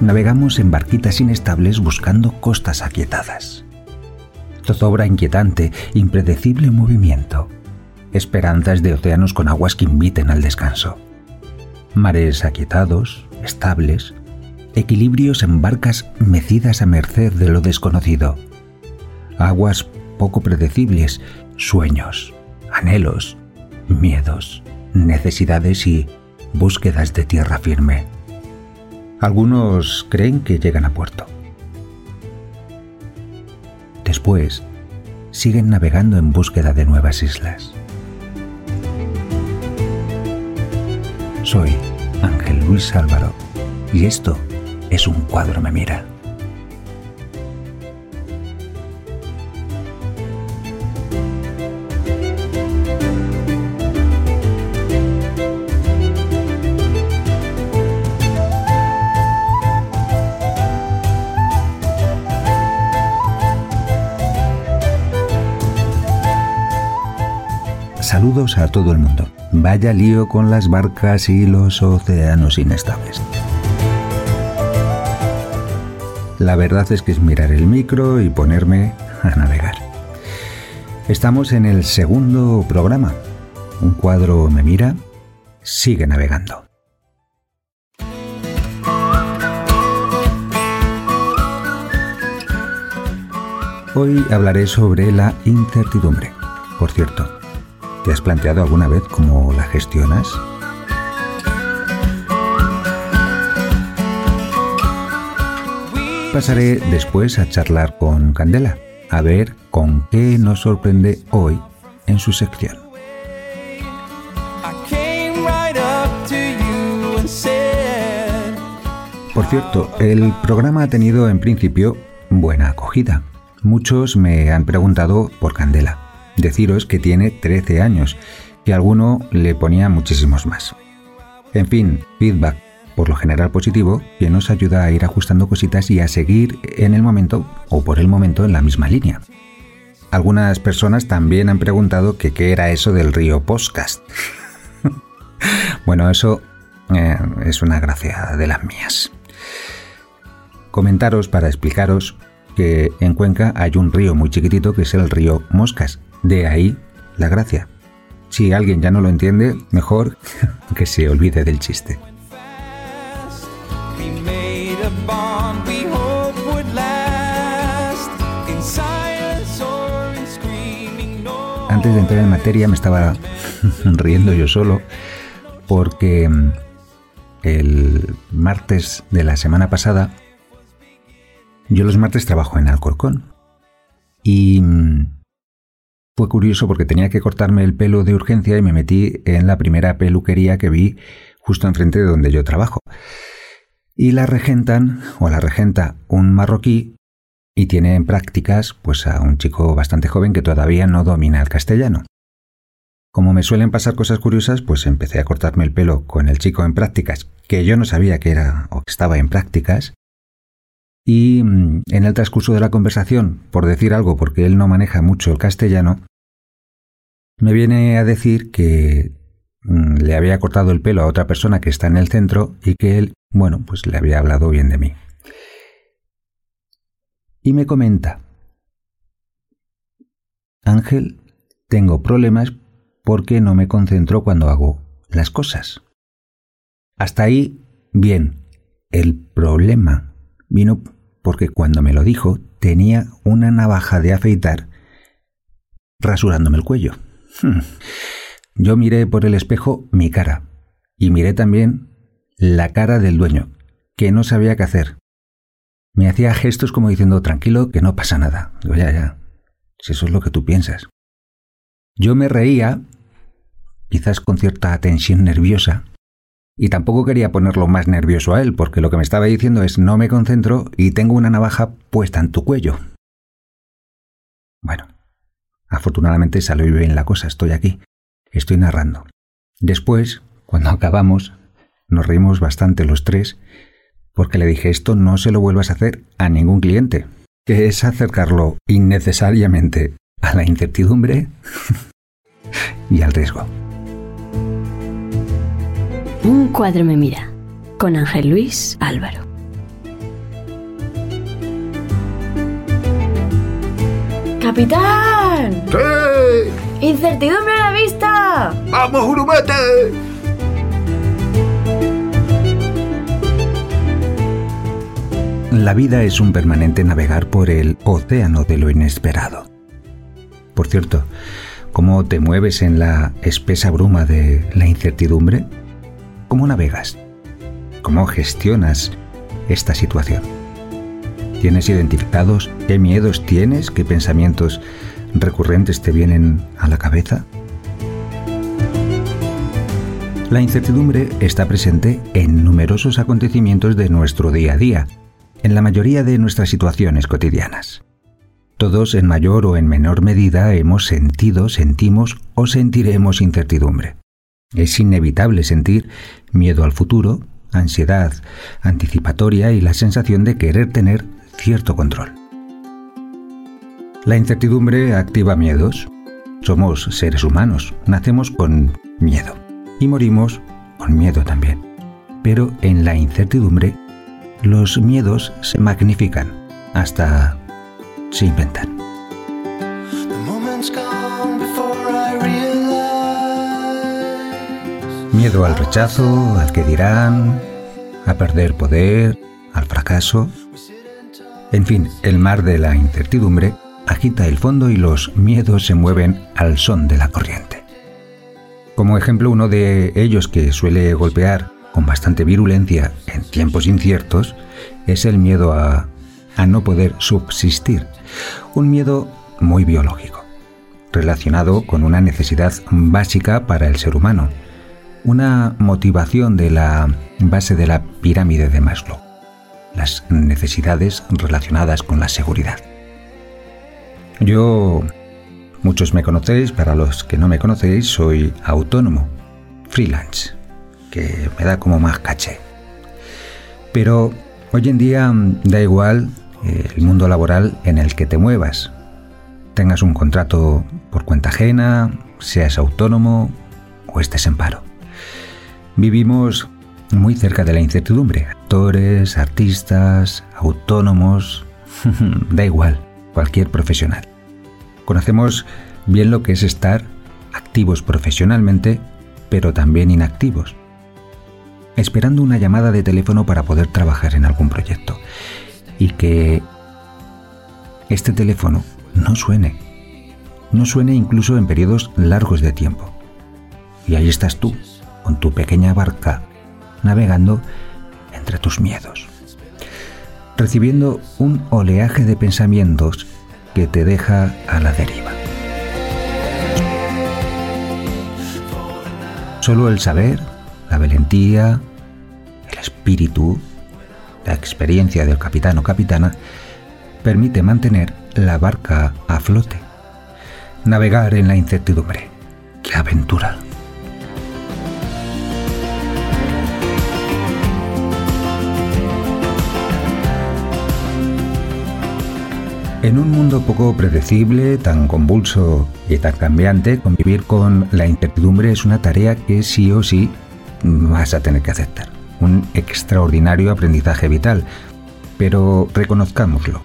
navegamos en barquitas inestables buscando costas aquietadas. Zozobra inquietante, impredecible movimiento. Esperanzas de océanos con aguas que inviten al descanso. Mares aquietados, estables, equilibrios en barcas mecidas a merced de lo desconocido. Aguas poco predecibles, sueños, anhelos, miedos, necesidades y búsquedas de tierra firme. Algunos creen que llegan a puerto. Después, siguen navegando en búsqueda de nuevas islas. Soy Ángel Luis Álvaro y esto es un cuadro me mira. A todo el mundo. Vaya lío con las barcas y los océanos inestables. La verdad es que es mirar el micro y ponerme a navegar. Estamos en el segundo programa. Un cuadro me mira, sigue navegando. Hoy hablaré sobre la incertidumbre. Por cierto, ¿te has planteado alguna vez cómo la gestionas? Pasaré después a charlar con Candela, a ver con qué nos sorprende hoy en su sección. Por cierto, el programa ha tenido en principio buena acogida. Muchos me han preguntado por Candela. Deciros que tiene 13 años, que alguno le ponía muchísimos más. En fin, feedback por lo general positivo, que nos ayuda a ir ajustando cositas y a seguir en el momento o por el momento en la misma línea. Algunas personas también han preguntado que qué era eso del río podcast. bueno, eso eh, es una gracia de las mías. Comentaros para explicaros que en Cuenca hay un río muy chiquitito que es el río Moscas. De ahí la gracia. Si alguien ya no lo entiende, mejor que se olvide del chiste. Antes de entrar en materia me estaba riendo yo solo porque mm, el martes de la semana pasada yo los martes trabajo en Alcorcón y mm, fue curioso porque tenía que cortarme el pelo de urgencia y me metí en la primera peluquería que vi justo enfrente de donde yo trabajo y la regentan o la regenta un marroquí y tiene en prácticas pues a un chico bastante joven que todavía no domina el castellano. Como me suelen pasar cosas curiosas, pues empecé a cortarme el pelo con el chico en prácticas, que yo no sabía que era o que estaba en prácticas. Y mm, en el transcurso de la conversación, por decir algo porque él no maneja mucho el castellano, me viene a decir que Mm, le había cortado el pelo a otra persona que está en el centro y que él, bueno, pues le había hablado bien de mí. Y me comenta, Ángel, tengo problemas porque no me concentro cuando hago las cosas. Hasta ahí, bien. El problema vino porque cuando me lo dijo tenía una navaja de afeitar rasurándome el cuello. Hmm. Yo miré por el espejo mi cara y miré también la cara del dueño, que no sabía qué hacer. Me hacía gestos como diciendo, tranquilo, que no pasa nada. Digo, ya, ya, si eso es lo que tú piensas. Yo me reía, quizás con cierta tensión nerviosa, y tampoco quería ponerlo más nervioso a él, porque lo que me estaba diciendo es no me concentro y tengo una navaja puesta en tu cuello. Bueno, afortunadamente salió bien la cosa, estoy aquí estoy narrando. Después, cuando acabamos, nos reímos bastante los tres porque le dije esto no se lo vuelvas a hacer a ningún cliente, que es acercarlo innecesariamente a la incertidumbre y al riesgo. Un cuadro me mira con Ángel Luis Álvaro. ¡Capitán! ¡Sí! ¡Incertidumbre a la vista! ¡Vamos, Urumete! La vida es un permanente navegar por el océano de lo inesperado. Por cierto, ¿cómo te mueves en la espesa bruma de la incertidumbre? ¿Cómo navegas? ¿Cómo gestionas esta situación? ¿Tienes identificados qué miedos tienes, qué pensamientos recurrentes te vienen a la cabeza? La incertidumbre está presente en numerosos acontecimientos de nuestro día a día, en la mayoría de nuestras situaciones cotidianas. Todos en mayor o en menor medida hemos sentido, sentimos o sentiremos incertidumbre. Es inevitable sentir miedo al futuro, ansiedad anticipatoria y la sensación de querer tener cierto control. La incertidumbre activa miedos. Somos seres humanos, nacemos con miedo y morimos con miedo también. Pero en la incertidumbre los miedos se magnifican hasta se inventan. Miedo al rechazo, al que dirán, a perder poder, al fracaso. En fin, el mar de la incertidumbre agita el fondo y los miedos se mueven al son de la corriente. Como ejemplo, uno de ellos que suele golpear con bastante virulencia en tiempos inciertos es el miedo a, no poder subsistir, un miedo muy biológico, relacionado con una necesidad básica para el ser humano, una motivación de la base de la pirámide de Maslow, las necesidades relacionadas con la seguridad. Yo, muchos me conocéis, para los que no me conocéis, soy autónomo, freelance que me da como más caché. Pero hoy en día da igual eh, el mundo laboral en el que te muevas. Tengas un contrato por cuenta ajena, seas autónomo o estés en paro. Vivimos muy cerca de la incertidumbre. Actores, artistas, autónomos, da igual, cualquier profesional. Conocemos bien lo que es estar activos profesionalmente, pero también inactivos esperando una llamada de teléfono para poder trabajar en algún proyecto. Y que este teléfono no suene. No suene incluso en periodos largos de tiempo. Y ahí estás tú, con tu pequeña barca, navegando entre tus miedos, recibiendo un oleaje de pensamientos que te deja a la deriva. Solo el saber la valentía, el espíritu, la experiencia del capitán o capitana permite mantener la barca a flote, navegar en la incertidumbre. ¡Qué aventura! En un mundo poco predecible, tan convulso y tan cambiante, convivir con la incertidumbre es una tarea que sí o sí vas a tener que aceptar. Un extraordinario aprendizaje vital, pero reconozcámoslo.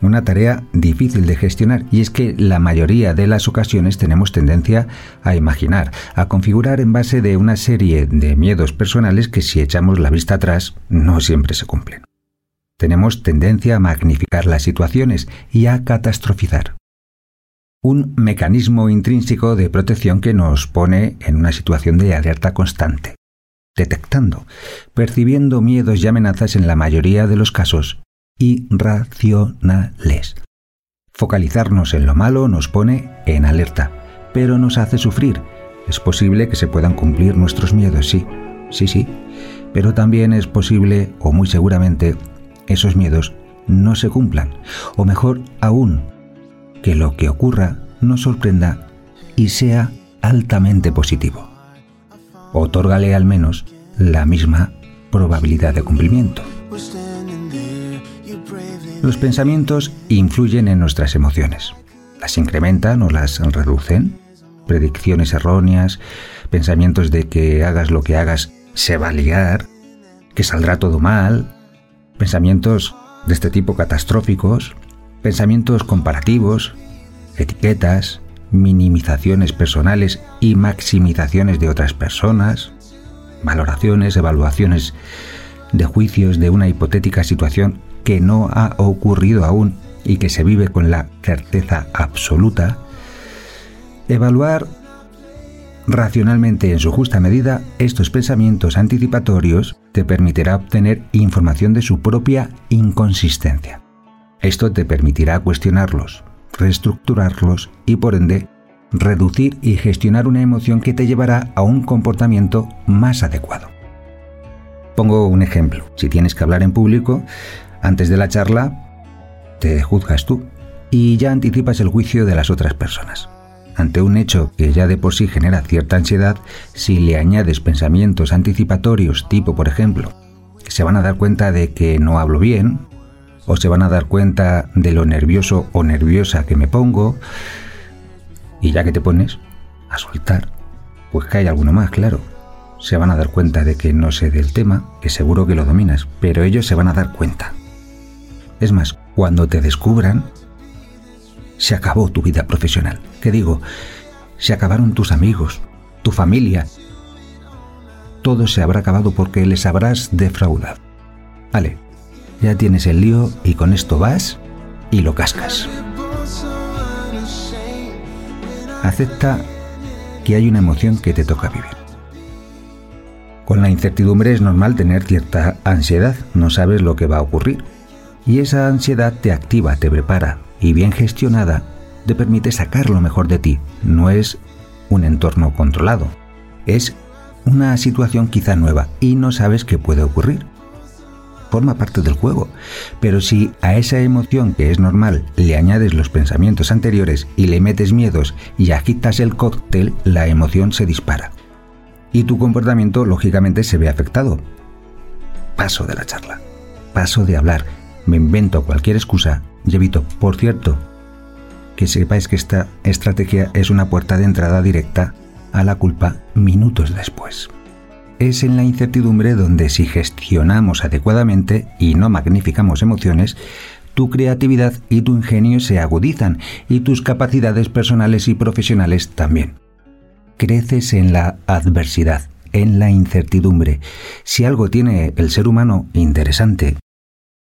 Una tarea difícil de gestionar y es que la mayoría de las ocasiones tenemos tendencia a imaginar, a configurar en base de una serie de miedos personales que si echamos la vista atrás no siempre se cumplen. Tenemos tendencia a magnificar las situaciones y a catastrofizar. Un mecanismo intrínseco de protección que nos pone en una situación de alerta constante detectando, percibiendo miedos y amenazas en la mayoría de los casos irracionales. Focalizarnos en lo malo nos pone en alerta, pero nos hace sufrir. Es posible que se puedan cumplir nuestros miedos, sí, sí, sí, pero también es posible, o muy seguramente, esos miedos no se cumplan, o mejor aún, que lo que ocurra nos sorprenda y sea altamente positivo otórgale al menos la misma probabilidad de cumplimiento. Los pensamientos influyen en nuestras emociones. Las incrementan o las reducen. Predicciones erróneas, pensamientos de que hagas lo que hagas se va a liar, que saldrá todo mal, pensamientos de este tipo catastróficos, pensamientos comparativos, etiquetas, minimizaciones personales y maximizaciones de otras personas, valoraciones, evaluaciones de juicios de una hipotética situación que no ha ocurrido aún y que se vive con la certeza absoluta, evaluar racionalmente en su justa medida estos pensamientos anticipatorios te permitirá obtener información de su propia inconsistencia. Esto te permitirá cuestionarlos, reestructurarlos y por ende reducir y gestionar una emoción que te llevará a un comportamiento más adecuado. Pongo un ejemplo. Si tienes que hablar en público, antes de la charla, te juzgas tú y ya anticipas el juicio de las otras personas. Ante un hecho que ya de por sí genera cierta ansiedad, si le añades pensamientos anticipatorios tipo, por ejemplo, se van a dar cuenta de que no hablo bien, o se van a dar cuenta de lo nervioso o nerviosa que me pongo, y ya que te pones a soltar, pues cae alguno más, claro. Se van a dar cuenta de que no sé del tema, que seguro que lo dominas, pero ellos se van a dar cuenta. Es más, cuando te descubran, se acabó tu vida profesional. ¿Qué digo? Se acabaron tus amigos, tu familia. Todo se habrá acabado porque les habrás defraudado. Vale, ya tienes el lío y con esto vas y lo cascas. Acepta que hay una emoción que te toca vivir. Con la incertidumbre es normal tener cierta ansiedad, no sabes lo que va a ocurrir. Y esa ansiedad te activa, te prepara y bien gestionada te permite sacar lo mejor de ti. No es un entorno controlado, es una situación quizá nueva y no sabes qué puede ocurrir forma parte del juego. Pero si a esa emoción que es normal le añades los pensamientos anteriores y le metes miedos y agitas el cóctel, la emoción se dispara. Y tu comportamiento lógicamente se ve afectado. Paso de la charla. Paso de hablar. Me invento cualquier excusa y evito, por cierto, que sepáis que esta estrategia es una puerta de entrada directa a la culpa minutos después es en la incertidumbre donde si gestionamos adecuadamente y no magnificamos emociones, tu creatividad y tu ingenio se agudizan y tus capacidades personales y profesionales también. Creces en la adversidad, en la incertidumbre. Si algo tiene el ser humano interesante,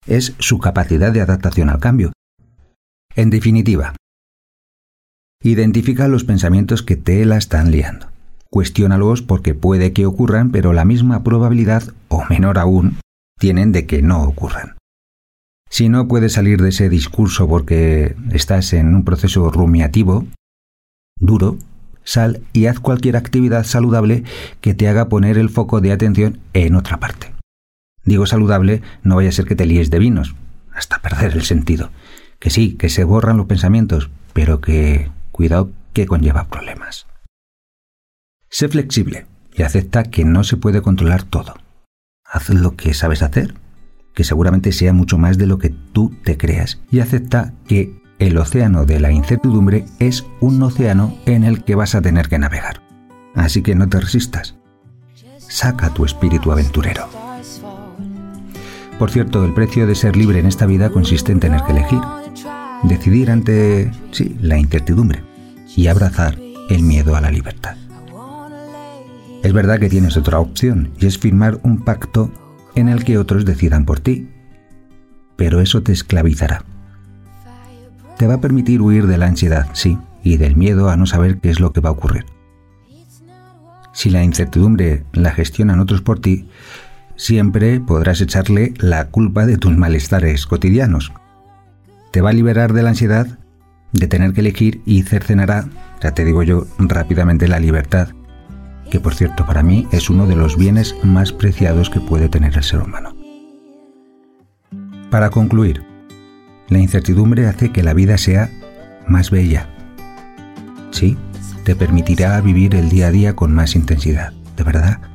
es su capacidad de adaptación al cambio. En definitiva, identifica los pensamientos que te la están liando. Cuestiónalos porque puede que ocurran, pero la misma probabilidad, o menor aún, tienen de que no ocurran. Si no puedes salir de ese discurso porque estás en un proceso rumiativo, duro, sal y haz cualquier actividad saludable que te haga poner el foco de atención en otra parte. Digo saludable, no vaya a ser que te líes de vinos, hasta perder el sentido. Que sí, que se borran los pensamientos, pero que cuidado que conlleva problemas. Sé flexible y acepta que no se puede controlar todo. Haz lo que sabes hacer, que seguramente sea mucho más de lo que tú te creas, y acepta que el océano de la incertidumbre es un océano en el que vas a tener que navegar. Así que no te resistas. Saca tu espíritu aventurero. Por cierto, el precio de ser libre en esta vida consiste en tener que elegir, decidir ante, sí, la incertidumbre y abrazar el miedo a la libertad. Es verdad que tienes otra opción y es firmar un pacto en el que otros decidan por ti, pero eso te esclavizará. Te va a permitir huir de la ansiedad, sí, y del miedo a no saber qué es lo que va a ocurrir. Si la incertidumbre la gestionan otros por ti, siempre podrás echarle la culpa de tus malestares cotidianos. Te va a liberar de la ansiedad de tener que elegir y cercenará, ya te digo yo, rápidamente la libertad que por cierto para mí es uno de los bienes más preciados que puede tener el ser humano. Para concluir, la incertidumbre hace que la vida sea más bella. Sí, te permitirá vivir el día a día con más intensidad, de verdad.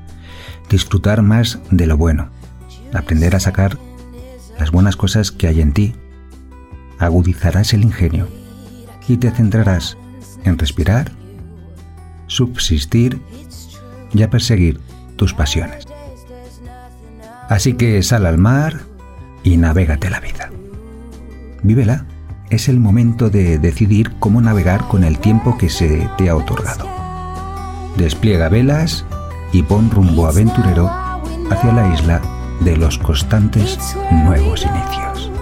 Disfrutar más de lo bueno, aprender a sacar las buenas cosas que hay en ti. Agudizarás el ingenio y te centrarás en respirar, subsistir y a perseguir tus pasiones. Así que sal al mar y navégate la vida. Vívela es el momento de decidir cómo navegar con el tiempo que se te ha otorgado. Despliega velas y pon rumbo aventurero hacia la isla de los constantes nuevos inicios.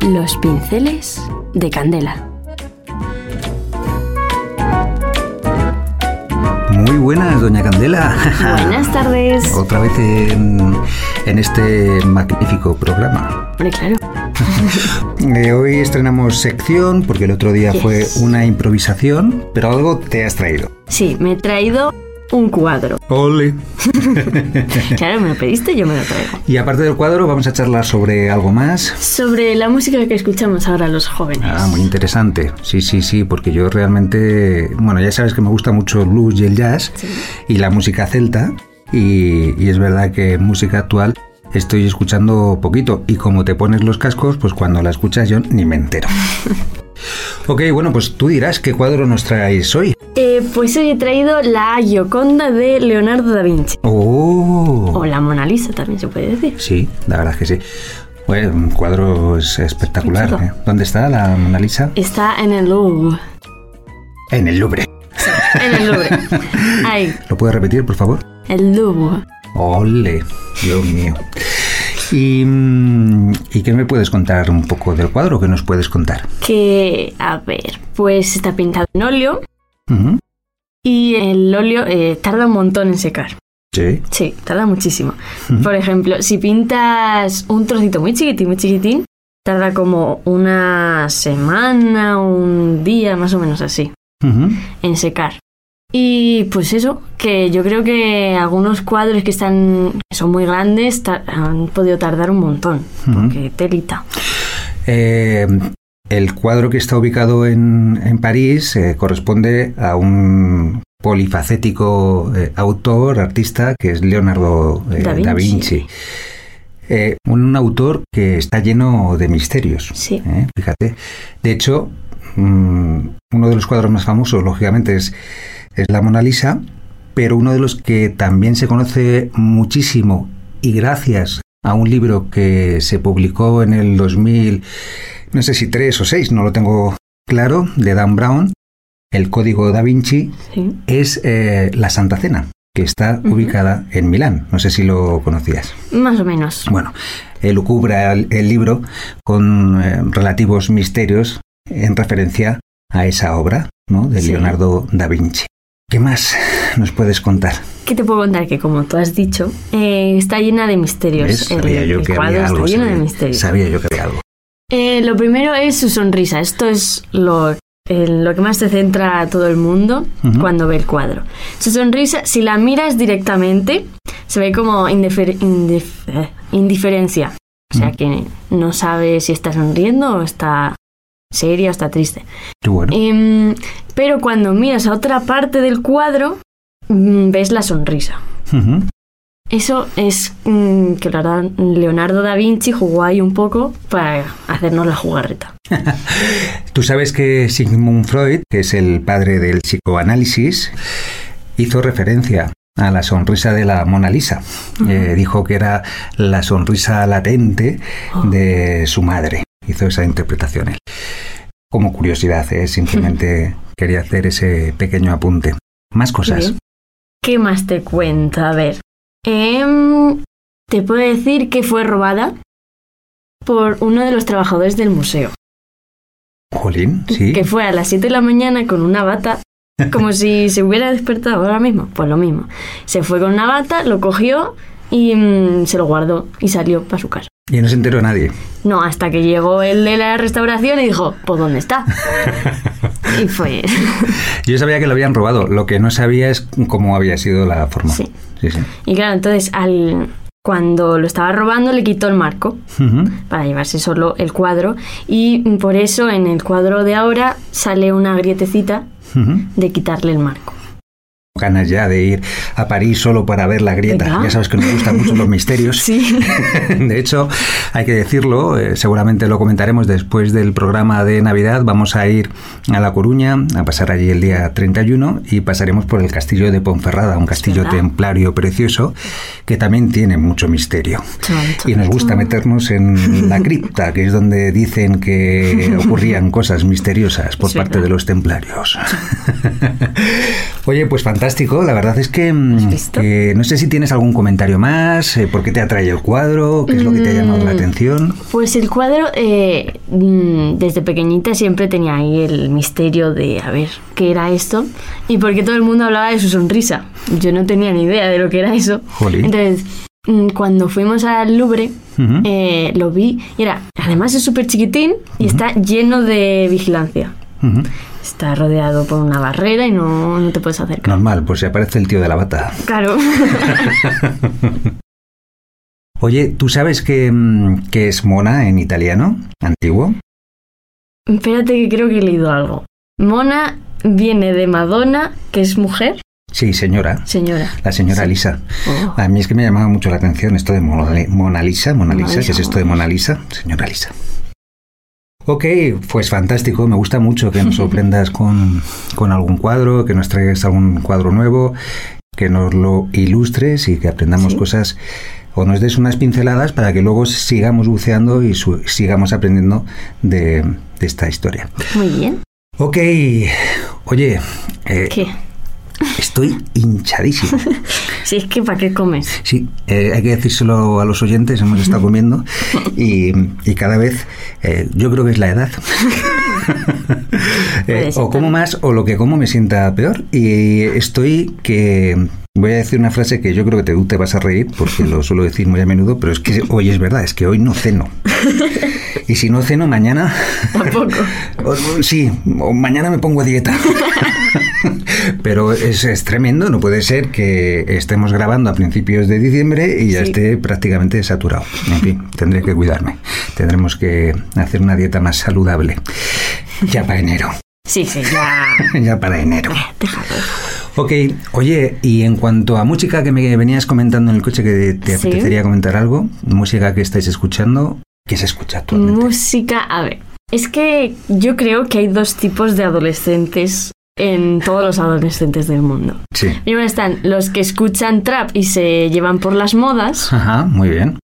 Los pinceles de candela. Muy buenas, doña Candela. Buenas tardes. Otra vez en, en este magnífico programa. Hombre, claro. Eh, hoy estrenamos sección porque el otro día Yes. fue una improvisación, pero algo te has traído. Sí, me he traído un cuadro. ¡Ole! Claro, me lo pediste, yo me lo traigo. Y aparte del cuadro, vamos a charlar sobre algo más. Sobre la música que escuchamos ahora los jóvenes. Ah, muy interesante. Sí, sí, sí, porque yo realmente, bueno, ya sabes que me gusta mucho el blues y el jazz Sí. y la música celta. Y, y es verdad que música actual estoy escuchando poquito. Y como te pones los cascos, pues cuando la escuchas yo ni me entero. ok, bueno, pues tú dirás qué cuadro nos traéis hoy. Eh, pues hoy he traído la Gioconda de Leonardo da Vinci. Oh, O la Mona Lisa también se puede decir. sí, la verdad es que sí. Bueno, un cuadro es espectacular. ¿eh? ¿Dónde está la Mona Lisa? Está en el Louvre. En el Louvre. En el Louvre. Ahí, ¿Lo puedes repetir, por favor? el Louvre. Ole, Dios mío. ¿Y, mm, ¿Y qué me puedes contar un poco del cuadro? ¿Qué nos puedes contar? Que, a ver, pues está pintado en óleo y el óleo eh, tarda un montón en secar. Sí. Sí, tarda muchísimo. Por ejemplo, si pintas un trocito muy chiquitín, muy chiquitín, tarda como una semana, un día, más o menos así, en secar. Y pues eso, que yo creo que algunos cuadros que están que son muy grandes han podido tardar un montón, porque telita. Eh, el cuadro que está ubicado en, en París eh, corresponde a un polifacético eh, autor, artista, que es Leonardo Da da Vinci. Un autor que está lleno de misterios. Sí. Fíjate. De hecho, mm, uno de los cuadros más famosos, lógicamente, es, es la Mona Lisa, pero uno de los que también se conoce muchísimo y gracias a un libro que se publicó en el 2000, no sé si tres o seis, no lo tengo claro, de Dan Brown, El Código da Vinci, Sí. es eh, la Santa Cena, que está ubicada en Milán. No sé si lo conocías. Más o menos. Bueno, él cubra el, el libro con eh, relativos misterios en referencia a esa obra ¿no? de Sí. Leonardo da Vinci. ¿Qué más nos puedes contar? ¿Qué te puedo contar? Que como tú has dicho, eh, está llena de misterios. ¿Ves? El, Sabía yo el que cuadro había está algo. lleno de sabía- misterios. Sabía yo que había algo. Eh, lo primero es su sonrisa. Esto es lo, en lo que más te centra a todo el mundo cuando ve el cuadro. Su sonrisa, si la miras directamente, se ve como indifer- indif- eh, indiferencia. O sea que no sabe si está sonriendo o está seria o está triste. Bueno. Em, pero cuando miras a otra parte del cuadro, mm, ves la sonrisa. Eso es mm, que la verdad Leonardo da Vinci jugó ahí un poco para hacernos la jugarreta. Tú sabes que Sigmund Freud, que es el padre del psicoanálisis, hizo referencia a la sonrisa de la Mona Lisa. Eh, dijo que era la sonrisa latente de su madre. Hizo esa interpretación él. Como curiosidad, ¿eh? simplemente quería hacer ese pequeño apunte. Más cosas. ¿Qué más te cuento? A ver. Em, te puedo decir que fue robada por uno de los trabajadores del museo. Jolín, sí. Que fue a las 7 de la mañana con una bata, como si se hubiera despertado ahora mismo. Pues lo mismo. Se fue con una bata, lo cogió y mm, se lo guardó y salió para su casa. Y no se enteró nadie. No, hasta que llegó el de la restauración y dijo, pues ¿dónde está? y fue... Yo sabía que lo habían robado. Lo que no sabía es cómo había sido la forma. Sí. Sí, sí. Y claro, entonces al, cuando lo estaba robando le quitó el marco para llevarse solo el cuadro y por eso en el cuadro de ahora sale una grietecita de quitarle el marco. Ganas ya de ir a París solo para ver la grieta. Venga. Ya sabes que nos gustan mucho los misterios. Sí. De hecho, hay que decirlo, eh, seguramente lo comentaremos después del programa de Navidad. Vamos a ir a La Coruña, a pasar allí el día 31 y pasaremos por el castillo de Ponferrada, un castillo verdad. templario precioso que también tiene mucho misterio. Y nos gusta meternos en la cripta, que es donde dicen que ocurrían cosas misteriosas por parte de los templarios. Oye, pues fantástico. La verdad es que, mm, no sé si tienes algún comentario más, eh, por qué te atrae el cuadro, qué es lo que te ha llamado la Mm. atención. Pues el cuadro, eh, mm, desde pequeñita siempre tenía ahí el misterio de a ver qué era esto y porque todo el mundo hablaba de su sonrisa. Yo no tenía ni idea de lo que era eso. Jolín. Entonces, mm, cuando fuimos al Louvre, eh, lo vi y era, además es súper chiquitín y está lleno de vigilancia. Ujú. Está rodeado por una barrera y no, no te puedes acercar. Normal, pues se aparece el tío de la bata. Claro. Oye, ¿tú sabes qué, mm, qué es mona en italiano? Antiguo. Espérate que creo que he leído algo. Mona viene de Madonna, que es mujer, Sí, señora. señora. La señora Sí. Lisa. Oh. A mí es que me llamaba mucho la atención esto de Mona, Mona Lisa. Mona Lisa, ¿qué es esto de Mona Lisa? Señora Lisa. Ok, pues fantástico. Me gusta mucho que nos sorprendas con, con algún cuadro, que nos traigas algún cuadro nuevo, que nos lo ilustres y que aprendamos Sí. cosas o nos des unas pinceladas para que luego sigamos buceando y su- sigamos aprendiendo de, de esta historia. Muy bien. Ok, oye, eh, ¿Qué? Estoy hinchadísimo. Si es que ¿para qué comes? Sí, eh, hay que decírselo a los oyentes, hemos estado comiendo y, y cada vez eh, yo creo que es la edad. Eh, o como más o lo que como me sienta peor y estoy que voy a decir una frase que yo creo que te, te vas a reír porque lo suelo decir muy a menudo, pero es que hoy es verdad, es que hoy no ceno. Y si no ceno mañana... Tampoco. o- sí, o mañana me pongo a dieta. Pero es, es tremendo, no puede ser que estemos grabando a principios de diciembre y ya Sí. esté prácticamente saturado. En fin, tendré que cuidarme. Tendremos que hacer una dieta más saludable. Ya para enero. Sí, sí, ya. Ya para enero. Déjalo. Ok, oye, y en cuanto a música que me venías comentando en el coche que te Sí. apetecería comentar algo, música que estáis escuchando, ¿qué se escucha actualmente? Música, a ver. Es que yo creo que hay dos tipos de adolescentes en todos los adolescentes del mundo. Sí. Primero están los que escuchan trap y se llevan por las modas Ajá, muy bien.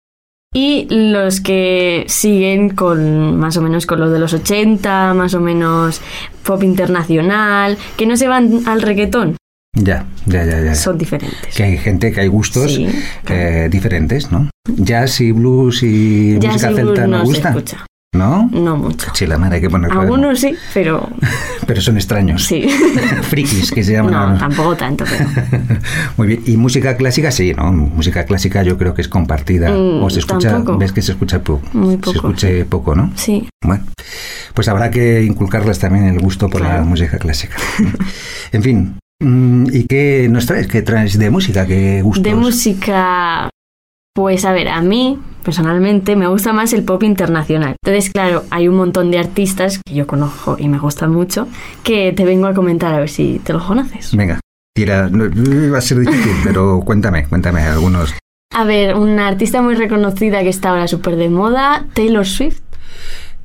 y los que siguen con más o menos con los de los 80, más o menos pop internacional, que no se van al reggaetón, Ya, ya, ya, ya. son diferentes. Que hay gente que hay gustos Sí, eh, diferentes, ¿no? Jazz y blues y Jazz música y blues celta no, no se gusta, escucha, ¿no? no mucho. Sí, la madre hay que ponerlo. Algunos sí, pero Pero son extraños. sí. Frikis que se llaman. No, tampoco tanto, pero Muy bien. Y música clásica, sí, ¿no? Música clásica yo creo que es compartida. Mm, o se escucha, tampoco. ves que se escucha poco. Muy Se poco, escuche poco, ¿no? sí. Bueno, pues habrá que inculcarles también el gusto por la música clásica. en fin. Mm, ¿Y qué nos traes? ¿Qué traes de música? ¿Qué gustos? De música, pues a ver, a mí personalmente me gusta más el pop internacional. Entonces, claro, hay un montón de artistas que yo conozco y me gustan mucho que te vengo a comentar a ver si te los conoces. Venga, tira. Va a ser difícil, pero cuéntame, cuéntame algunos. A ver, una artista muy reconocida que está ahora súper de moda, Taylor Swift.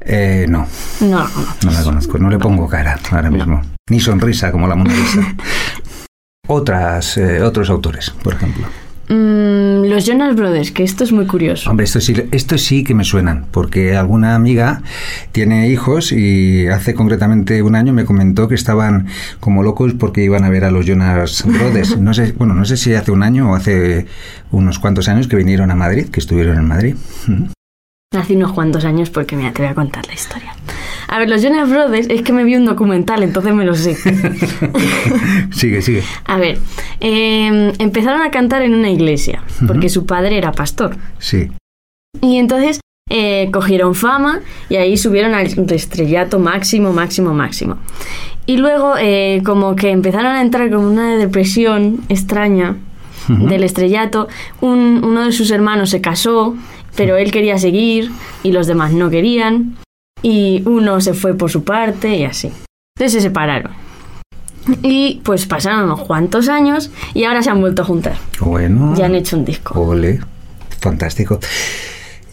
Eh, no, No la conozco. no la conozco. No le pongo cara ahora mismo. Ni sonrisa como la Mona Lisa. Otras, eh, otros autores, por ejemplo. Mm, los Jonas Brothers, que esto es muy curioso. Hombre, esto sí, esto sí que me suenan, porque alguna amiga tiene hijos y hace concretamente un año me comentó que estaban como locos porque iban a ver a los Jonas Brothers. No sé, bueno, no sé si hace un año o hace unos cuantos años que vinieron a Madrid, que estuvieron en Madrid. Hace unos cuantos años porque, mira, te voy a contar la historia. A ver, los Jonas Brothers es que me vi un documental, entonces me lo sé. sigue, sigue. A ver, eh, empezaron a cantar en una iglesia, porque su padre era pastor. Sí. Y entonces eh, cogieron fama y ahí subieron al estrellato máximo, máximo, máximo. Y luego eh, como que empezaron a entrar con una depresión extraña del estrellato. Un- uno de sus hermanos se casó, pero él quería seguir y los demás no querían. Y uno se fue por su parte y así. Entonces se separaron. Y pues pasaron unos cuantos años y ahora se han vuelto a juntar. Bueno. Ya han hecho un disco. Ole, fantástico.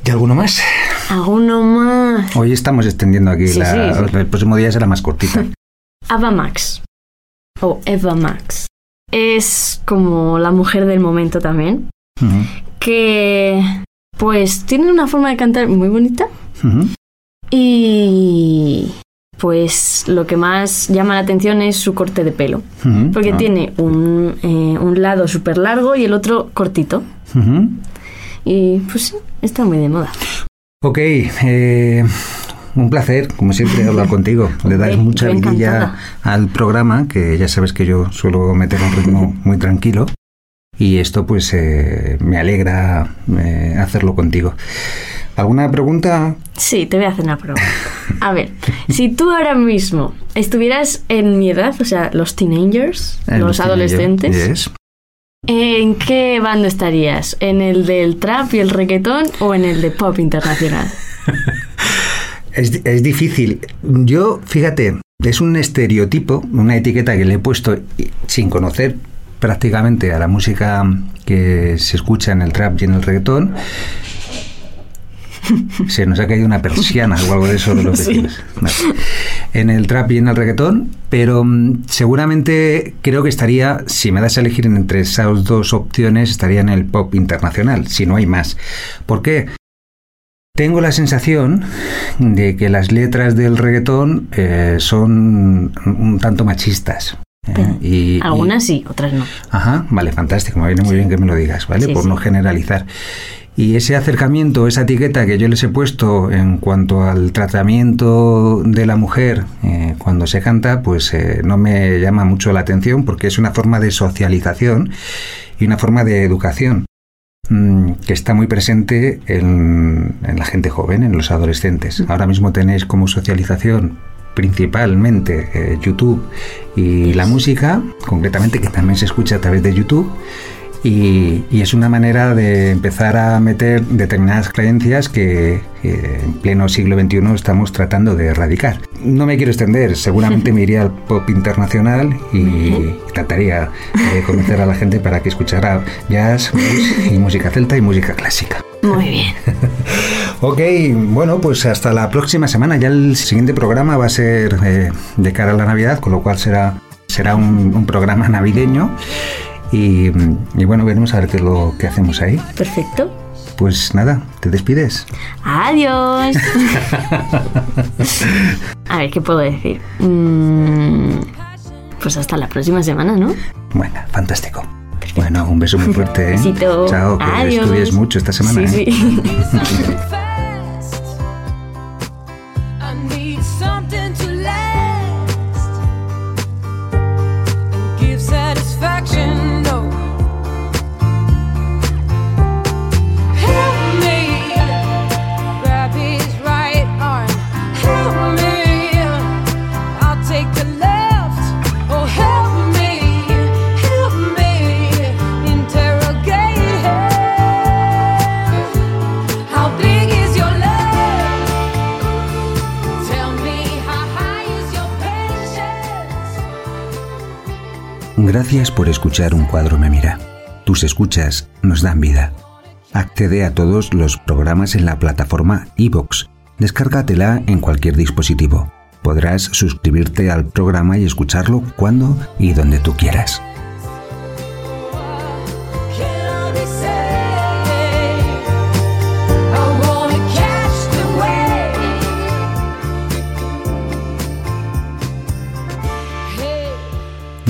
¿Y alguno más? ¿Alguno más? Hoy estamos extendiendo aquí Sí, la... sí, sí. El próximo día será más cortita. Ava Max. O Eva Max. Es como la mujer del momento también. Que pues tiene una forma de cantar muy bonita. Y pues lo que más llama la atención es su corte de pelo. Porque Ah. tiene un, eh, un lado súper largo y el otro cortito. Y pues sí, está muy de moda. Ok, eh, un placer, como siempre, hablar contigo. Le das mucha vidilla al programa, que ya sabes que yo suelo meter un ritmo muy tranquilo. Y esto, pues, eh, me alegra eh, hacerlo contigo. ¿Alguna pregunta? Sí, te voy a hacer una pregunta. A ver, si tú ahora mismo estuvieras en mi edad, o sea, los teenagers, los adolescentes, Yes. ¿en qué bando estarías? ¿En el del trap y el reggaetón o en el de pop internacional? Es, es difícil. Yo, fíjate, es un estereotipo, una etiqueta que le he puesto sin conocer prácticamente a la música que se escucha en el trap y en el reggaetón. Se nos ha caído una persiana o algo de eso de Sí. vecinos. Vale. En el trap y en el reggaetón, pero mm, seguramente creo que estaría, si me das a elegir entre esas dos opciones, estaría en el pop internacional, si no hay más. ¿Por qué? Tengo la sensación de que las letras del reggaetón eh, son un tanto machistas. ¿eh? Y- y- Algunas sí, otras no. Ajá, vale, fantástico, me viene muy bien que me lo digas, ¿vale? Sí, Por sí. no generalizar. Y ese acercamiento, esa etiqueta que yo les he puesto en cuanto al tratamiento de la mujer eh, cuando se canta, pues eh, no me llama mucho la atención porque es una forma de socialización y una forma de educación mm, que está muy presente en, en la gente joven, en los adolescentes. Ahora mismo tenéis como socialización principalmente eh, YouTube y la música, concretamente que también se escucha a través de YouTube. Y, y es una manera de empezar a meter determinadas creencias que, que en pleno siglo XXI estamos tratando de erradicar. No me quiero extender, seguramente me iría al pop internacional y trataría de convencer a la gente para que escuchara jazz, blues y música celta y música clásica. Muy bien. Ok, bueno, pues hasta la próxima semana. Ya el siguiente programa va a ser eh, de cara a la Navidad, con lo cual será, será un, un programa navideño. Y, y bueno, veremos a ver qué es lo que hacemos ahí. Perfecto. Pues nada, te despides. Adiós. A ver, ¿qué puedo decir? Mm, pues hasta la próxima semana, ¿no? Bueno, fantástico. Bueno, un beso muy fuerte. ¿eh? Besito. Chao, que Adiós. estudies mucho esta semana. Sí, ¿eh? sí. Gracias por escuchar Un cuadro me mira. Tus escuchas nos dan vida. Accede a todos los programas en la plataforma iVoox. Descárgatela en cualquier dispositivo. Podrás suscribirte al programa y escucharlo cuando y donde tú quieras.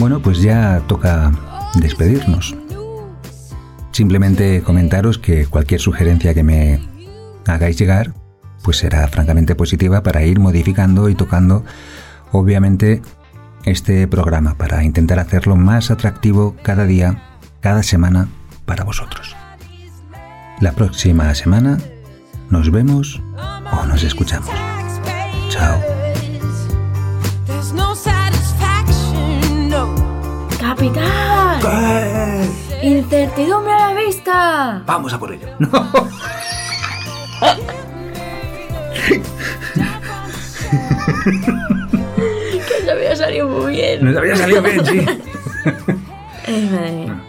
Bueno, pues ya toca despedirnos. Simplemente comentaros que cualquier sugerencia que me hagáis llegar, pues será francamente positiva para ir modificando y tocando, obviamente, este programa, para intentar hacerlo más atractivo cada día, cada semana, para vosotros. La próxima semana nos vemos o nos escuchamos. Chao. ¡Capitán! ¡Incertidumbre a la vista! Vamos a por ello. Que se había salido muy bien. Nos había salido bien, sí. Ay, madre mía.